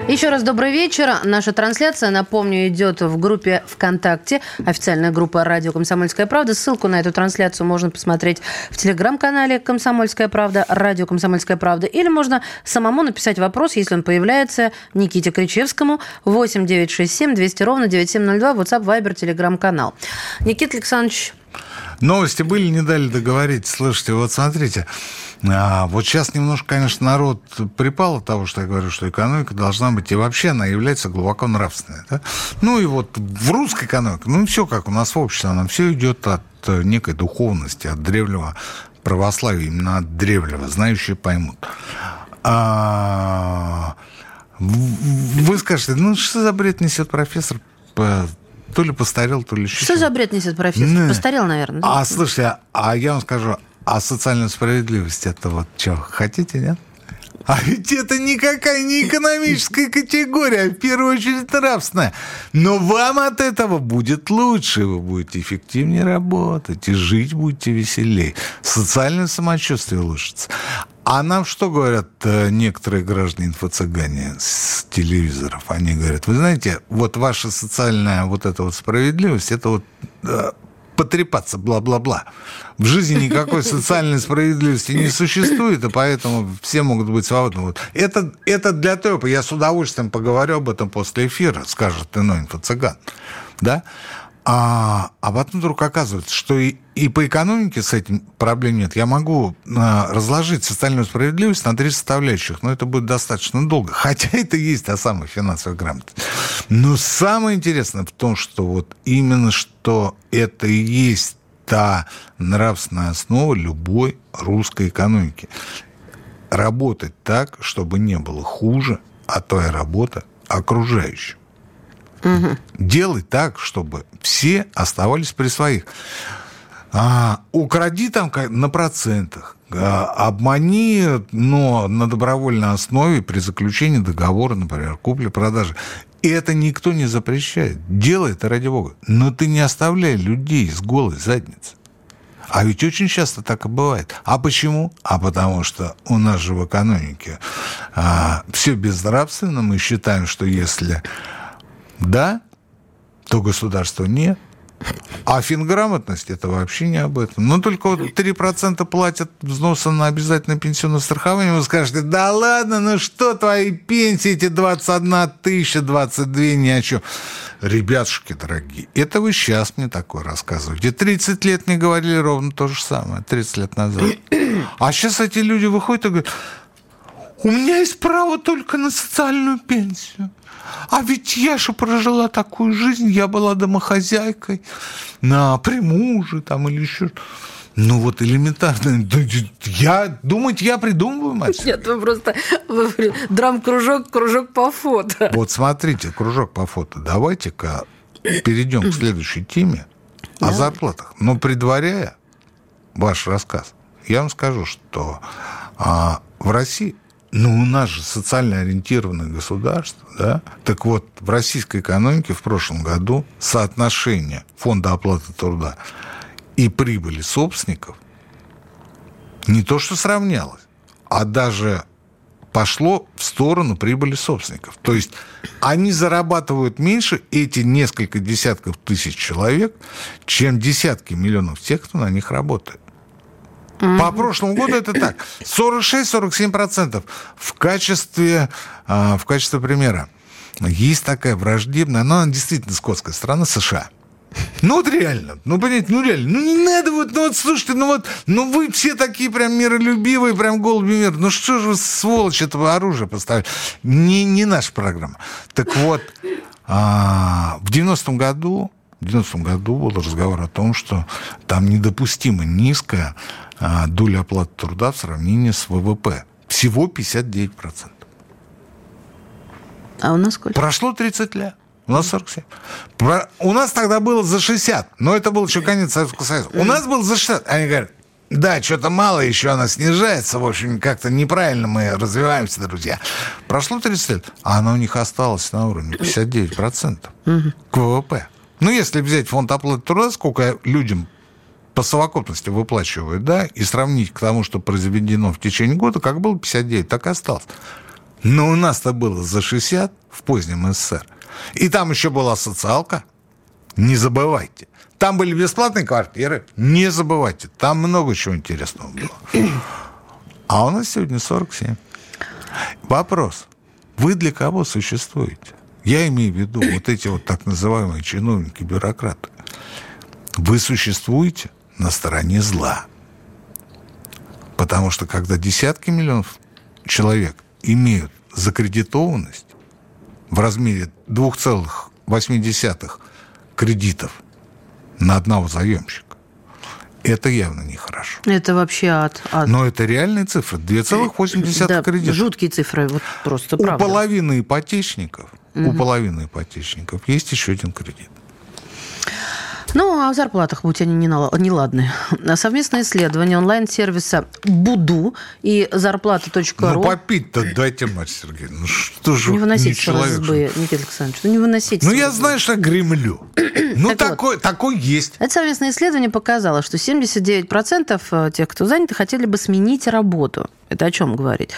Speaker 2: Еще раз добрый вечер. Наша трансляция, напомню, идет в группе ВКонтакте, официальная группа «Радио Комсомольская правда». Ссылку на эту трансляцию можно посмотреть в телеграм-канале «Комсомольская правда», «Радио Комсомольская правда». Или можно самому написать вопрос, если он появляется, Никите Кричевскому, 8 967 200 ровно 9702, WhatsApp, Viber, телеграм-канал. Никита Александрович,
Speaker 3: Новости были, не дали договорить. Слушайте, вот смотрите, А, вот сейчас немножко, конечно, народ припал от того, что я говорю, что экономика должна быть, и вообще она является глубоко нравственной. Да? Ну и вот в русской экономике, ну все как у нас в обществе, она все идет от некой духовности, от древнего православия, именно от древнего, знающие поймут. А, вы скажете, ну что за бред несет профессор? То ли постарел, то ли.
Speaker 2: Что за бред несет профессор? Не. Постарел, наверное.
Speaker 3: Да? А слушайте, а я вам скажу, а социальная справедливость это вот что, хотите, нет? А ведь это никакая не экономическая категория, а в первую очередь нравственная. Но вам от этого будет лучше, вы будете эффективнее работать, и жить будете веселее. Социальное самочувствие улучшится. А нам что говорят э, некоторые граждане инфо-цыгане с телевизоров? Они говорят, вы знаете, вот ваша социальная вот эта вот справедливость, это вот э, потрепаться, бла-бла-бла. В жизни никакой социальной справедливости не существует, и поэтому все могут быть свободны. Вот. Это, это для того, я с удовольствием поговорю об этом после эфира, скажет иной инфо-цыган. Да? А, а потом вдруг оказывается, что и, и по экономике с этим проблем нет. Я могу а, разложить социальную справедливость на три составляющих, но это будет достаточно долго. Хотя это и есть та самая финансовая грамотность. Но самое интересное в том, что вот именно что это и есть та нравственная основа любой русской экономики. Работать так, чтобы не было хуже, а твоя работа окружающим. Угу. Делай так, чтобы все оставались при своих. А, укради там на процентах, а, обмани, но на добровольной основе при заключении договора, например, купли-продажи. И это никто не запрещает. Делай это ради бога. Но ты не оставляй людей с голой задницей. А ведь очень часто так и бывает. А почему? А потому что у нас же в экономике а, все безнравственно. Мы считаем, что если да, то государство нет. А финграмотность это вообще не об этом. Но только вот 3% платят взносы на обязательное пенсионное страхование. Вы скажете, да ладно, ну что твои пенсии, эти 21 тысяча, 22, ни о чем. Ребятушки дорогие, это вы сейчас мне такое рассказываете. 30 лет мне говорили ровно то же самое, 30 лет назад. А сейчас эти люди выходят и говорят, у меня есть право только на социальную пенсию. А ведь я же прожила такую жизнь, я была домохозяйкой на при муже там или еще ну вот элементарно. Я думать, я придумываю, мать.
Speaker 2: Нет, вы просто вы, драм-кружок, кружок по фото.
Speaker 3: Вот смотрите, кружок по фото. Давайте-ка перейдем к следующей теме о зарплатах. Но предваряя ваш рассказ, я вам скажу, что а, в России ну, у нас же социально ориентированное государство, да? Так вот, в российской экономике в прошлом году соотношение фонда оплаты труда и прибыли собственников не то что сравнялось, а даже пошло в сторону прибыли собственников. То есть они зарабатывают меньше, эти несколько десятков тысяч человек, чем десятки миллионов тех, кто на них работает. По прошлому году это так. 46-47%. В качестве, а, в качестве примера. Есть такая враждебная, но она действительно скотская страна США. Ну вот реально, ну понимаете, ну реально, ну не надо вот, ну вот слушайте, ну вот, ну вы все такие прям миролюбивые, прям голуби мир, ну что же вы, сволочь, этого оружия поставили? Не, не наша программа. Так вот, а, в 90-м году, в 90 году был разговор о том, что там недопустимо низкая а, доля оплаты труда в сравнении с ВВП. Всего 59%.
Speaker 2: А у нас сколько?
Speaker 3: Прошло 30 лет. У нас 47. Про... У нас тогда было за 60, но это был еще конец Советского Союза. У нас было за 60. Они говорят, да, что-то мало еще она снижается. В общем, как-то неправильно мы развиваемся, друзья. Прошло 30 лет, а она у них осталась на уровне 59% к ВВП. Ну, если взять фонд оплаты труда, сколько людям по совокупности выплачивают, да, и сравнить к тому, что произведено в течение года, как было 59, так и осталось. Но у нас-то было за 60 в позднем СССР. И там еще была социалка. Не забывайте. Там были бесплатные квартиры. Не забывайте. Там много чего интересного было. А у нас сегодня 47. Вопрос. Вы для кого существуете? Я имею в виду вот эти вот так называемые чиновники, бюрократы. Вы существуете на стороне зла. Потому что когда десятки миллионов человек имеют закредитованность в размере 2,8 кредитов на одного заемщика, это явно нехорошо.
Speaker 2: Это вообще ад. ад.
Speaker 3: Но это реальные цифры. 2,8 да, кредитов.
Speaker 2: Жуткие цифры, вот просто
Speaker 3: у правда. Половины ипотечников, угу. У половины ипотечников есть еще один кредит.
Speaker 2: Ну, а о зарплатах, будь они неладные. Совместное исследование онлайн-сервиса Буду и зарплата.ру.
Speaker 3: Ну, попить-то дайте, Марья Сергеевна. Ну, что же
Speaker 2: Не выносите человек, избы, Никита Александрович. Ну, не выносите.
Speaker 3: Ну, я, знаешь, огремлю. ну, так такой, вот, такой есть.
Speaker 2: Это совместное исследование показало, что 79% э, тех, кто заняты, хотели бы сменить работу. Это о чем говорить?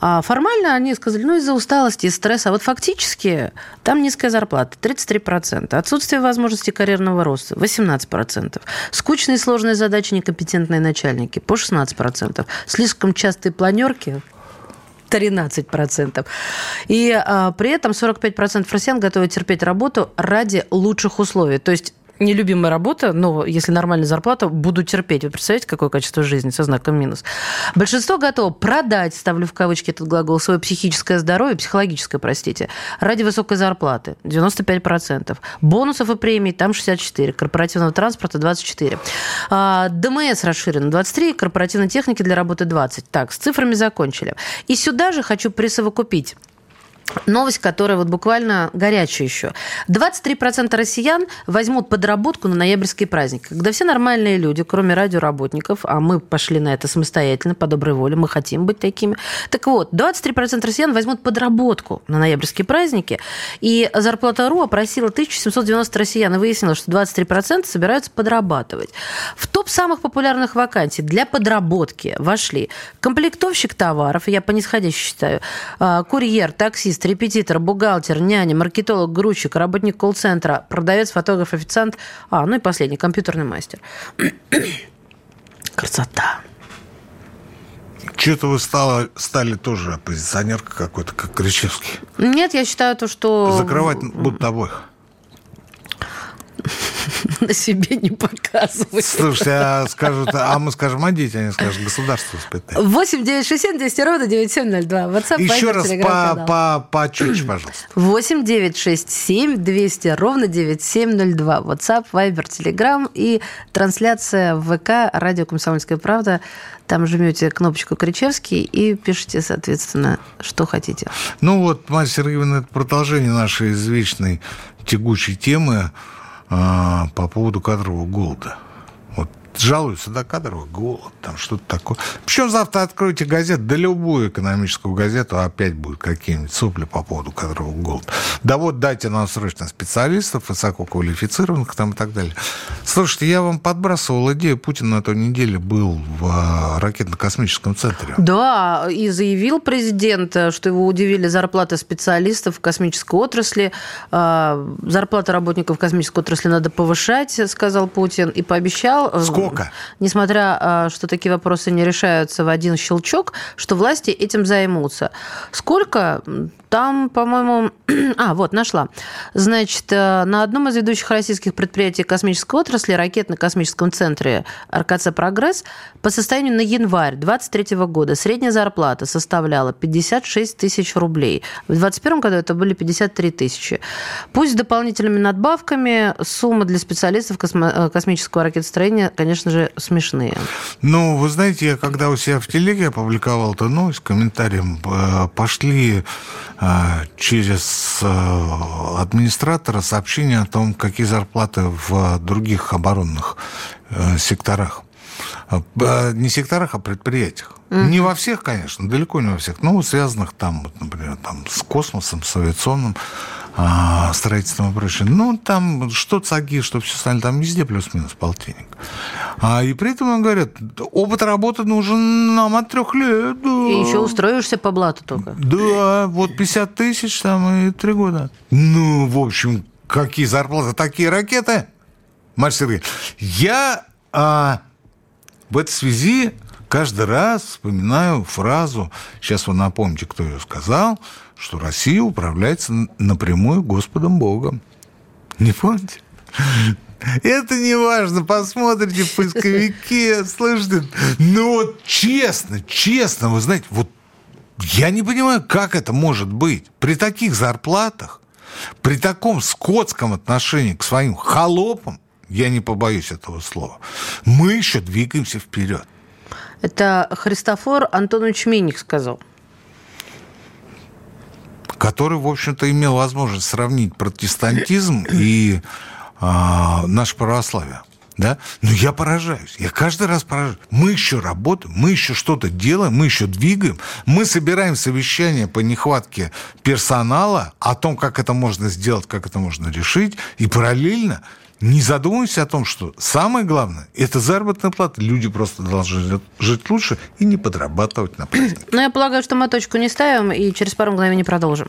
Speaker 2: А формально они сказали, ну, из-за усталости, из стресса. А вот фактически там низкая зарплата, 33%. Отсутствие возможности карьерного роста, 18%. Скучные сложные задачи, некомпетентные начальники, по 16%. Слишком частые планерки, 13%. И а, при этом 45% россиян готовы терпеть работу ради лучших условий. То есть нелюбимая работа, но если нормальная зарплата, буду терпеть. Вы представляете, какое качество жизни со знаком минус? Большинство готово продать, ставлю в кавычки этот глагол, свое психическое здоровье, психологическое, простите, ради высокой зарплаты. 95%. Бонусов и премий там 64%. Корпоративного транспорта 24%. А, ДМС расширено 23%. Корпоративной техники для работы 20%. Так, с цифрами закончили. И сюда же хочу присовокупить Новость, которая вот буквально горячая еще. 23% россиян возьмут подработку на ноябрьский праздник, когда все нормальные люди, кроме радиоработников, а мы пошли на это самостоятельно, по доброй воле, мы хотим быть такими. Так вот, 23% россиян возьмут подработку на ноябрьские праздники, и зарплата РУ опросила 1790 россиян, и выяснилось, что 23% собираются подрабатывать. В топ самых популярных вакансий для подработки вошли комплектовщик товаров, я по нисходящей считаю, а, курьер, таксист, таксист, репетитор, бухгалтер, няня, маркетолог, грузчик, работник колл-центра, продавец, фотограф, официант, а, ну и последний, компьютерный мастер. Красота.
Speaker 3: Что-то вы стала, стали тоже оппозиционерка какой-то, как Кричевский.
Speaker 2: Нет, я считаю то, что...
Speaker 3: Закрывать будут обоих.
Speaker 2: На себе не показывать.
Speaker 3: Слушайте, а, скажут, а мы скажем о детях, они скажут, государство воспитает.
Speaker 2: 8 9 6 7 200 ровно 9702. WhatsApp,
Speaker 3: Еще раз по, по, по чуть, пожалуйста.
Speaker 2: 8 9 6 7 200 ровно 9702. WhatsApp, Viber, Telegram и трансляция в ВК «Радио Комсомольская правда». Там жмете кнопочку Кричевский и пишите, соответственно, что хотите.
Speaker 3: Ну вот, Марья Сергеевна, это продолжение нашей извечной тягучей темы а, по поводу кадрового голода жалуются, да, кадровый голод, там что-то такое. Причем завтра откройте газету, да любую экономическую газету, опять будет какие-нибудь сопли по поводу кадрового голода. Да вот дайте нам срочно специалистов, высококвалифицированных там и так далее. Слушайте, я вам подбрасывал идею, Путин на той неделе был в а, ракетно-космическом центре.
Speaker 2: Да, и заявил президент, что его удивили зарплаты специалистов в космической отрасли. А, зарплаты работников космической отрасли надо повышать, сказал Путин, и пообещал...
Speaker 3: Сколько? Сколько?
Speaker 2: Несмотря, а, что такие вопросы не решаются в один щелчок, что власти этим займутся. Сколько? Там, по-моему... А, вот, нашла. Значит, э, на одном из ведущих российских предприятий космической отрасли, ракетно-космическом центре РКЦ «Прогресс», по состоянию на январь 2023 года средняя зарплата составляла 56 тысяч рублей. В 2021 году это были 53 тысячи. Пусть с дополнительными надбавками суммы для специалистов космо- э, космического ракетостроения, конечно же, смешные.
Speaker 3: Ну, вы знаете, я когда у себя в телеге опубликовал эту новость, комментарием э, пошли через а, администратора сообщение о том, какие зарплаты в других оборонных э, секторах. А, не секторах, а предприятиях. Mm-hmm. Не во всех, конечно, далеко не во всех, но связанных там, вот, например, там, с космосом, с авиационным а, строительством и прочее. Ну, там что ЦАГИ, что все остальное, там везде плюс-минус полтинник. А, и при этом говорят, опыт работы нужен нам от трех лет. Да.
Speaker 2: И еще устроишься по блату только.
Speaker 3: Да, вот 50 тысяч там и три года. Ну, в общем, какие зарплаты, такие ракеты. Марья Сергеевна, я а, в этой связи каждый раз вспоминаю фразу, сейчас вы напомните, кто ее сказал, что Россия управляется напрямую Господом Богом. Не помните? Это не важно, посмотрите в поисковике, слышите? Ну вот честно, честно, вы знаете, вот я не понимаю, как это может быть. При таких зарплатах, при таком скотском отношении к своим холопам, я не побоюсь этого слова, мы еще двигаемся вперед.
Speaker 2: Это Христофор Антонович Миних сказал.
Speaker 3: Который, в общем-то, имел возможность сравнить протестантизм и а, наше православие. Да? Но я поражаюсь. Я каждый раз поражаюсь. Мы еще работаем, мы еще что-то делаем, мы еще двигаем. Мы собираем совещания по нехватке персонала о том, как это можно сделать, как это можно решить. И параллельно не задумываемся о том, что самое главное – это заработная плата. Люди просто должны жить лучше и не подрабатывать на праздник.
Speaker 2: Ну, я полагаю, что мы точку не ставим и через пару мгновений продолжим.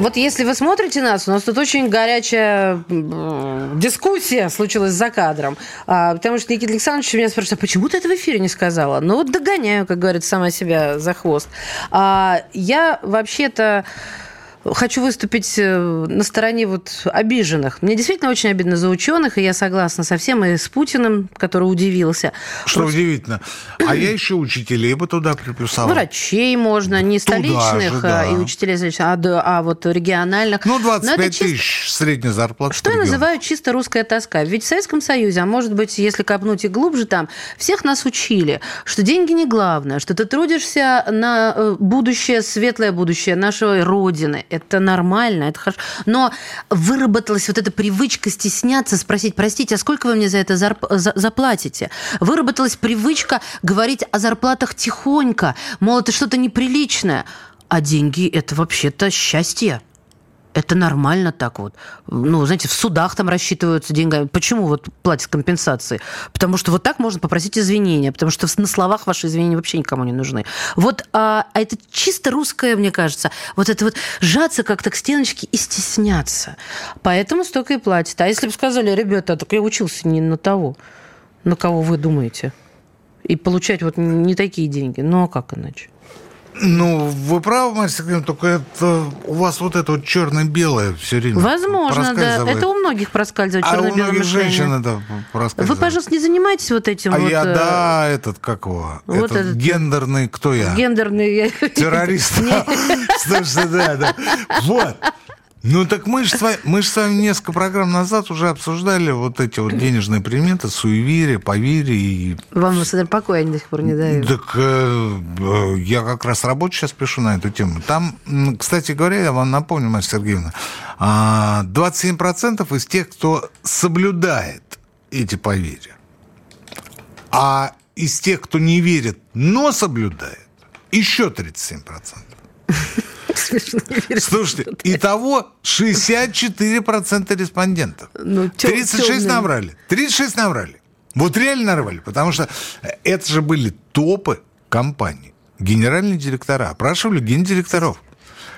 Speaker 2: Вот если вы смотрите нас, у нас тут очень горячая дискуссия случилась за кадром. А, потому что Никита Александрович меня спрашивает, а почему ты это в эфире не сказала? Ну вот догоняю, как говорит сама себя за хвост. А, я вообще-то хочу выступить э, на стороне вот обиженных. Мне действительно очень обидно за ученых, и я согласна со всем, и с Путиным, который удивился.
Speaker 3: Что Просто... удивительно. А я еще учителей бы туда приписал.
Speaker 2: Врачей можно, не столичных же, да. и учителей, а, а вот региональных.
Speaker 3: Ну, 25 чисто... тысяч средняя зарплата.
Speaker 2: Что я называю чисто русская тоска. Ведь в Советском Союзе, а может быть, если копнуть и глубже там, всех нас учили, что деньги не главное, что ты трудишься на э, будущее, светлое будущее нашей Родины это нормально, это хорошо. Но выработалась вот эта привычка стесняться, спросить, простите, а сколько вы мне за это зарп... за... заплатите? Выработалась привычка говорить о зарплатах тихонько, мол, это что-то неприличное. А деньги – это вообще-то счастье. Это нормально так вот. Ну, знаете, в судах там рассчитываются деньгами. Почему вот платят компенсации? Потому что вот так можно попросить извинения, потому что на словах ваши извинения вообще никому не нужны. Вот а, а это чисто русское, мне кажется. Вот это вот сжаться как-то к стеночке и стесняться. Поэтому столько и платят. А если бы сказали, ребята, так я учился не на того, на кого вы думаете, и получать вот не такие деньги, ну а как иначе?
Speaker 3: Ну, вы правы, Сергеевна, только это у вас вот это вот черно-белое все время
Speaker 2: Возможно, да. Это у многих проскальзывает
Speaker 3: а черно-белое у многих женщин это проскальзывает.
Speaker 2: Вы, пожалуйста, не занимайтесь вот этим
Speaker 3: а
Speaker 2: вот...
Speaker 3: я, э, да, этот, как его? Вот этот, этот гендерный, кто я?
Speaker 2: Гендерный...
Speaker 3: Террорист. Слушайте, да, да. Вот. Ну так мы же, с вами, мы же с вами несколько программ назад уже обсуждали вот эти вот денежные приметы, суеверие, поверие. И...
Speaker 2: Вам Владимир покоя они до сих пор не дают.
Speaker 3: Так э, э, я как раз работу сейчас пишу на эту тему. Там, кстати говоря, я вам напомню, Марья Сергеевна, 27% а, из тех, кто соблюдает эти поверья, а из тех, кто не верит, но соблюдает, еще 37%. Слушайте, итого 64% респондентов. Ну, 36 набрали. 36 набрали. Вот реально нарвали, потому что это же были топы компаний. Генеральные директора. Опрашивали гендиректоров.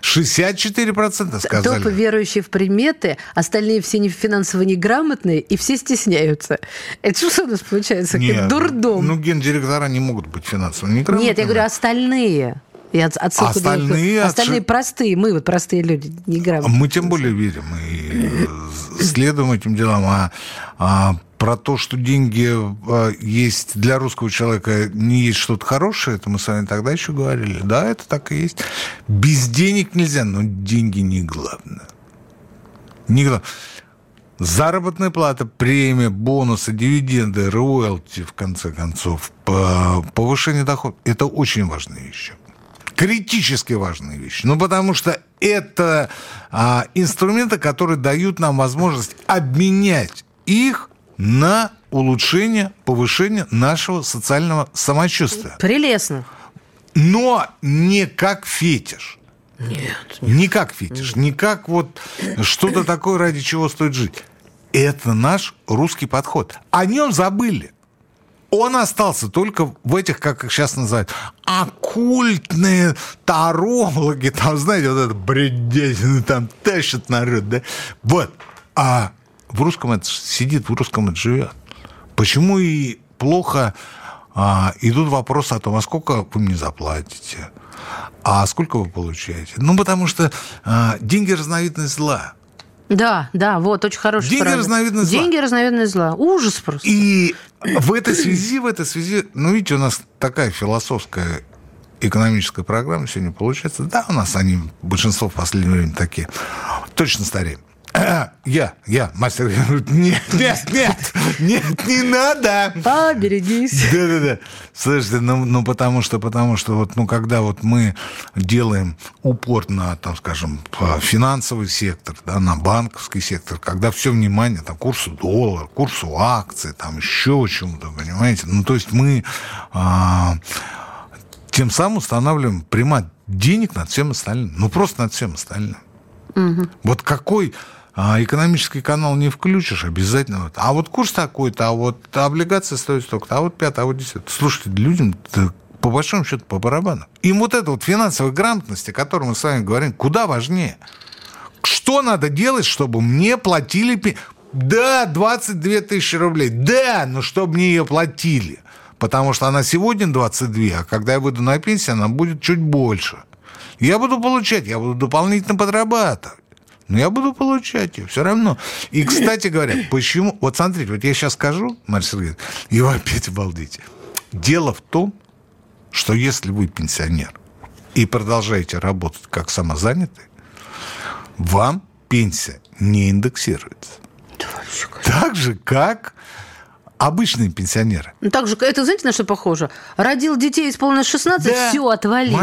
Speaker 3: 64% сказали.
Speaker 2: Топы верующие в приметы, остальные все не финансово неграмотные, и все стесняются. Это что у нас получается? Нет, дурдом.
Speaker 3: Ну, гендиректора не могут быть финансово неграмотными.
Speaker 2: Нет, я говорю, остальные. От, отсылку
Speaker 3: остальные,
Speaker 2: дают. остальные простые, мы вот простые люди, не грамотные.
Speaker 3: Мы тем более верим и следуем этим делам. А, а про то, что деньги а, есть для русского человека не есть что-то хорошее, это мы с вами тогда еще говорили. Да, это так и есть. Без денег нельзя, но деньги не главное. Не главное. Заработная плата, премия, бонусы, дивиденды, роялти, в конце концов, повышение дохода – это очень важные вещи критически важные вещи. Ну, потому что это а, инструменты, которые дают нам возможность обменять их на улучшение, повышение нашего социального самочувствия.
Speaker 2: Прелестно.
Speaker 3: Но не как фетиш.
Speaker 2: Нет.
Speaker 3: Не как фетиш, не как вот что-то такое, ради чего стоит жить. Это наш русский подход. О нем забыли. Он остался только в этих, как их сейчас называют, оккультные тарологи, там, знаете, вот это бредеть, там тащат народ, да? Вот. А в русском это сидит, в русском это живет. Почему и плохо а, идут вопросы о том, а сколько вы мне заплатите, а сколько вы получаете? Ну, потому что а, деньги разновидность зла.
Speaker 2: Да, да, вот, очень хороший
Speaker 3: Деньги фраза. разновидность
Speaker 2: зла. Деньги разновидность зла. Ужас просто.
Speaker 3: И в этой связи, в этой связи, ну, видите, у нас такая философская экономическая программа сегодня получается. Да, у нас они, большинство в последнее время такие. Точно стареем. Я, я, мастер нет, нет, нет, нет, не надо.
Speaker 2: Поберегись.
Speaker 3: Да-да-да. Слушайте, ну, ну потому что, потому что вот, ну, когда вот мы делаем упор на, там, скажем, финансовый сектор, да, на банковский сектор, когда все внимание, там, курсу доллара, курсу акций, там, еще чему-то, понимаете? Ну, то есть мы а, тем самым устанавливаем примат денег над всем остальным. Ну, просто над всем остальным. Угу. Вот какой а экономический канал не включишь, обязательно. А вот курс такой-то, а вот облигация стоит столько-то, а вот пятое, а вот десятое. Слушайте, людям по большому счету по барабану. Им вот эта вот финансовая грамотность, о которой мы с вами говорим, куда важнее. Что надо делать, чтобы мне платили... Да, 22 тысячи рублей. Да, но чтобы мне ее платили. Потому что она сегодня 22, а когда я выйду на пенсию, она будет чуть больше. Я буду получать, я буду дополнительно подрабатывать. Но я буду получать ее все равно. И, кстати говоря, почему... Вот смотрите, вот я сейчас скажу, Марья Сергеевна, и вы опять обалдите. Дело в том, что если вы пенсионер и продолжаете работать как самозанятый, вам пенсия не индексируется. Так же, как обычные пенсионеры.
Speaker 2: Ну, так же, это знаете, на что похоже? Родил детей, исполнилось 16, да. все, отвали.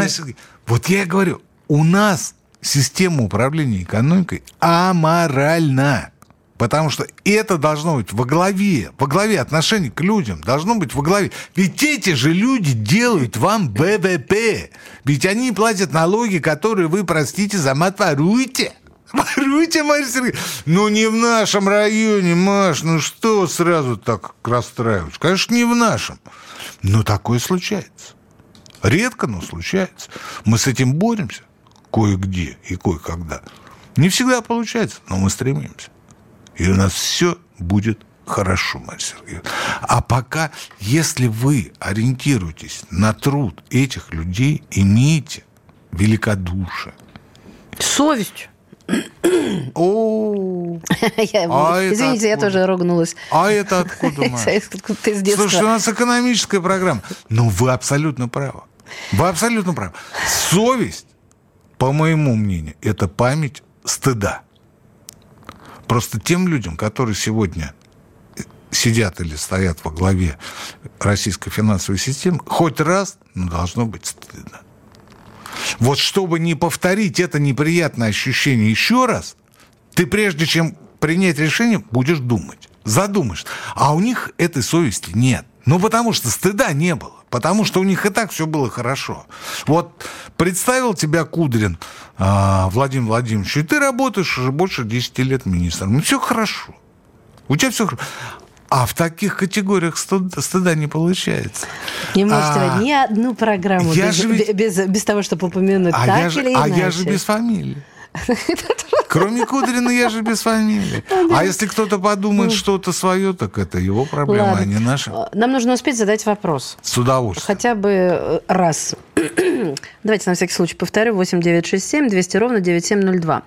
Speaker 3: Вот я и говорю, у нас система управления экономикой аморальна. Потому что это должно быть во главе, во главе отношений к людям, должно быть во главе. Ведь эти же люди делают вам БВП. Ведь они платят налоги, которые вы, простите, за мат воруете. Воруете, Марья? Ну, не в нашем районе, Маш, ну что сразу так расстраиваешь? Конечно, не в нашем. Но такое случается. Редко, но случается. Мы с этим боремся кое-где и кое-когда. Не всегда получается, но мы стремимся. И у нас все будет хорошо, Марья Сергеевна. А пока, если вы ориентируетесь на труд этих людей, имейте великодушие.
Speaker 2: Совесть.
Speaker 3: О,
Speaker 2: а Извините, я тоже ругнулась.
Speaker 3: А это откуда, Слушай, у нас экономическая программа. Но вы абсолютно правы. Вы абсолютно правы. Совесть по моему мнению, это память стыда. Просто тем людям, которые сегодня сидят или стоят во главе российской финансовой системы, хоть раз, но должно быть стыдно. Вот чтобы не повторить это неприятное ощущение еще раз, ты прежде чем принять решение, будешь думать, задумаешь. А у них этой совести нет. Ну, потому что стыда не было. Потому что у них и так все было хорошо. Вот представил тебя Кудрин, э, Владимир Владимирович, и ты работаешь уже больше 10 лет министром. Ну, все хорошо. У тебя все хорошо. А в таких категориях стыда, стыда не получается.
Speaker 2: Не можете а, ни одну программу без, ведь... без, без того, чтобы упомянуть а так
Speaker 3: я
Speaker 2: или
Speaker 3: же, иначе. А я же без фамилии. Кроме Кудрина я же без фамилии. А если кто-то подумает что-то свое, так это его проблема, а не наша.
Speaker 2: Нам нужно успеть задать вопрос.
Speaker 3: С удовольствием.
Speaker 2: Хотя бы э, раз. Давайте на всякий случай повторю. 8 9 6 7 200 ровно 9702.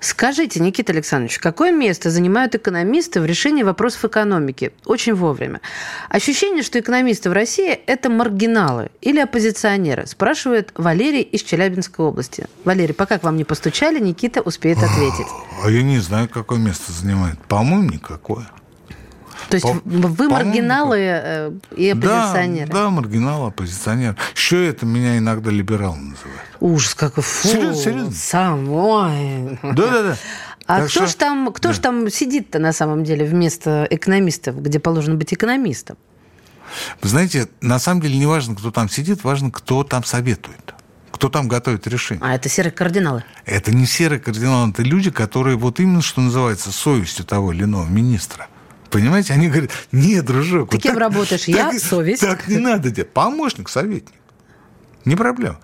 Speaker 2: Скажите, Никита Александрович, какое место занимают экономисты в решении вопросов экономики? Очень вовремя. Ощущение, что экономисты в России – это маргиналы или оппозиционеры, спрашивает Валерий из Челябинской области. Валерий, пока к вам не постучали, Никита успеет ответить.
Speaker 3: А я не знаю, какое место занимает. По-моему, никакое.
Speaker 2: То есть по, вы маргиналы э, и оппозиционеры?
Speaker 3: Да, да, маргинал, оппозиционер. Еще это меня иногда либералом называют.
Speaker 2: Ужас, какой фу. Серьезно, серьезно. Сам, ой.
Speaker 3: Да-да-да.
Speaker 2: А так кто же там, кто да. ж там сидит-то на самом деле вместо экономистов, где положено быть экономистом?
Speaker 3: Вы знаете, на самом деле не важно, кто там сидит, важно, кто там советует кто там готовит решение.
Speaker 2: А это серые кардиналы?
Speaker 3: Это не серые кардиналы, это люди, которые вот именно, что называется, совестью того или иного министра. Понимаете, они говорят, нет, дружок.
Speaker 2: Ты вот кем так, работаешь? Так, Я совесть.
Speaker 3: Так не надо делать. Помощник, советник. Не проблема.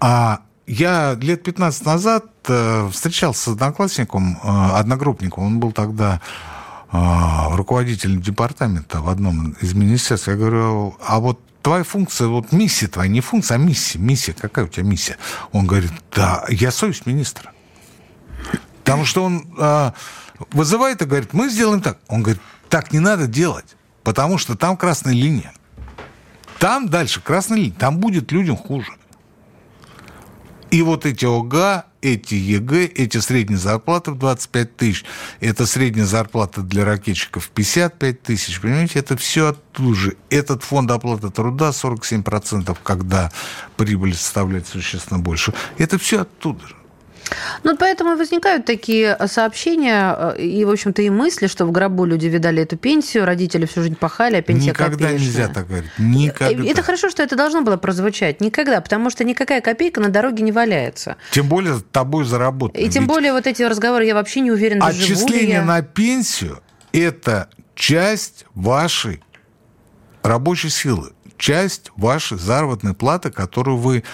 Speaker 3: А я лет 15 назад э, встречался с одноклассником, э, одногруппником. Он был тогда э, руководителем департамента в одном из министерств. Я говорю, а вот твоя функция, вот миссия твоя, не функция, а миссия. Миссия, какая у тебя миссия? Он говорит, да, я совесть министра. Потому что он вызывает и говорит, мы сделаем так. Он говорит, так не надо делать, потому что там красная линия. Там дальше красная линия, там будет людям хуже. И вот эти ОГЭ, эти ЕГЭ, эти средние зарплаты в 25 тысяч, это средняя зарплата для ракетчиков 55 тысяч, понимаете, это все оттуда же. Этот фонд оплаты труда 47%, когда прибыль составляет существенно больше, это все оттуда же.
Speaker 2: Ну, поэтому возникают такие э, сообщения э, и, в общем-то, и мысли, что в гробу люди видали эту пенсию, родители всю жизнь пахали, а пенсия
Speaker 3: Никогда
Speaker 2: копеечная.
Speaker 3: нельзя так говорить. Никогда.
Speaker 2: Это хорошо, что это должно было прозвучать. Никогда, потому что никакая копейка на дороге не валяется.
Speaker 3: Тем более тобой заработано.
Speaker 2: И тем более вот эти разговоры, я вообще не уверена,
Speaker 3: Отчисление
Speaker 2: я...
Speaker 3: на пенсию – это часть вашей рабочей силы, часть вашей заработной платы, которую вы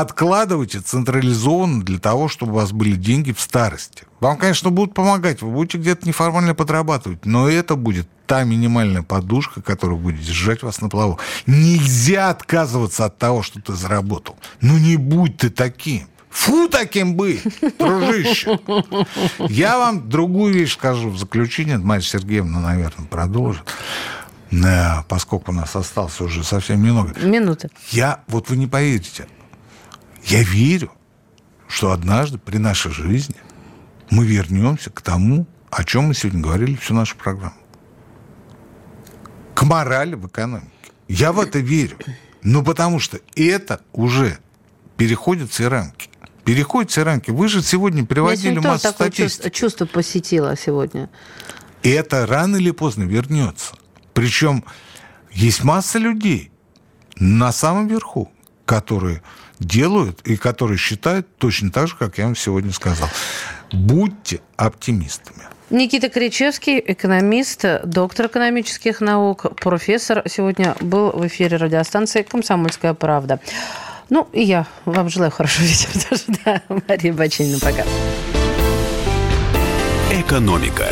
Speaker 3: откладывайте централизованно для того, чтобы у вас были деньги в старости. Вам, конечно, будут помогать, вы будете где-то неформально подрабатывать, но это будет та минимальная подушка, которая будет держать вас на плаву. Нельзя отказываться от того, что ты заработал. Ну не будь ты таким. Фу таким бы, дружище. Я вам другую вещь скажу в заключение. Марья Сергеевна, наверное, продолжит. Э, поскольку у нас осталось уже совсем немного.
Speaker 2: Минуты.
Speaker 3: Я, вот вы не поверите, я верю, что однажды при нашей жизни мы вернемся к тому, о чем мы сегодня говорили всю нашу программу. К морали в экономике. Я в это верю. Ну, потому что это уже переходит все рамки. Переходит все рамки. Вы же сегодня приводили массу статистики.
Speaker 2: Чувство посетило сегодня.
Speaker 3: И это рано или поздно вернется. Причем есть масса людей на самом верху, которые делают и которые считают точно так же, как я вам сегодня сказал. Будьте оптимистами.
Speaker 2: Никита Кричевский, экономист, доктор экономических наук, профессор, сегодня был в эфире радиостанции «Комсомольская правда». Ну, и я вам желаю хорошего вечера тоже. Да, Мария Бачинина, пока.
Speaker 1: Экономика.